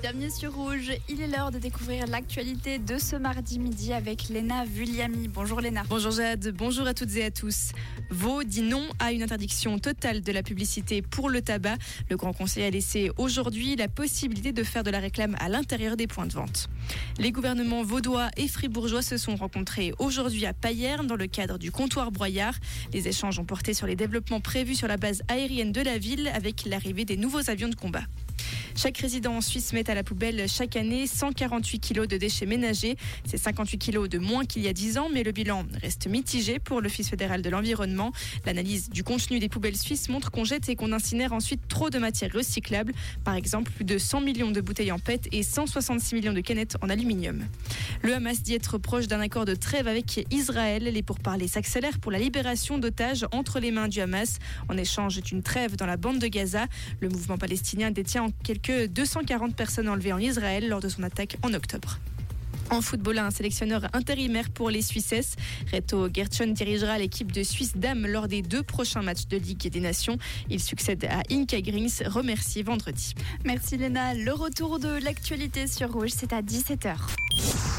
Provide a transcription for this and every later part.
Bienvenue sur Rouge. Il est l'heure de découvrir l'actualité de ce mardi midi avec Léna Vulliami. Bonjour Léna. Bonjour Jade, bonjour à toutes et à tous. Vaud dit non à une interdiction totale de la publicité pour le tabac. Le Grand Conseil a laissé aujourd'hui la possibilité de faire de la réclame à l'intérieur des points de vente. Les gouvernements vaudois et fribourgeois se sont rencontrés aujourd'hui à Payerne dans le cadre du comptoir Broyard. Les échanges ont porté sur les développements prévus sur la base aérienne de la ville avec l'arrivée des nouveaux avions de combat. Chaque résident en Suisse met à la poubelle chaque année 148 kilos de déchets ménagers. C'est 58 kilos de moins qu'il y a 10 ans, mais le bilan reste mitigé pour l'Office fédéral de l'environnement. L'analyse du contenu des poubelles suisses montre qu'on jette et qu'on incinère ensuite trop de matières recyclables. Par exemple, plus de 100 millions de bouteilles en PET et 166 millions de canettes en aluminium. Le Hamas dit être proche d'un accord de trêve avec Israël. Les pourparlers s'accélèrent pour la libération d'otages entre les mains du Hamas en échange d'une trêve dans la bande de Gaza. Le mouvement palestinien détient en quelques 240 personnes enlevées en Israël lors de son attaque en octobre. En football, un sélectionneur intérimaire pour les Suissesses. Reto Gertschon dirigera l'équipe de Suisse Dames lors des deux prochains matchs de Ligue des Nations. Il succède à Inka Grings, remercié vendredi. Merci Léna. Le retour de l'actualité sur Rouge, c'est à 17h.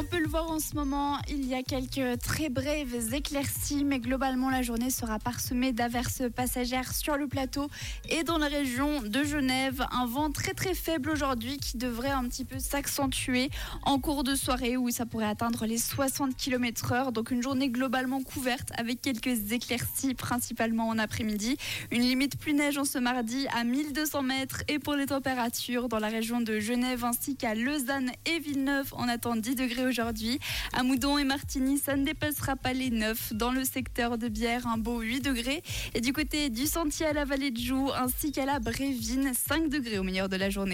On peut le voir en ce moment, il y a quelques très brèves éclaircies, mais globalement la journée sera parsemée d'averses passagères sur le plateau et dans la région de Genève. Un vent très très faible aujourd'hui qui devrait un petit peu s'accentuer en cours de soirée où ça pourrait atteindre les 60 km/h. Donc une journée globalement couverte avec quelques éclaircies principalement en après-midi. Une limite plus neige en ce mardi à 1200 mètres et pour les températures dans la région de Genève ainsi qu'à Lausanne et Villeneuve on attend 10 degrés aujourd'hui. À Moudon et Martigny, ça ne dépassera pas les 9. Dans le secteur de Bière, un beau 8 degrés. Et du côté du Sentier à la vallée de Joux, ainsi qu'à la Brévine, 5 degrés au meilleur de la journée.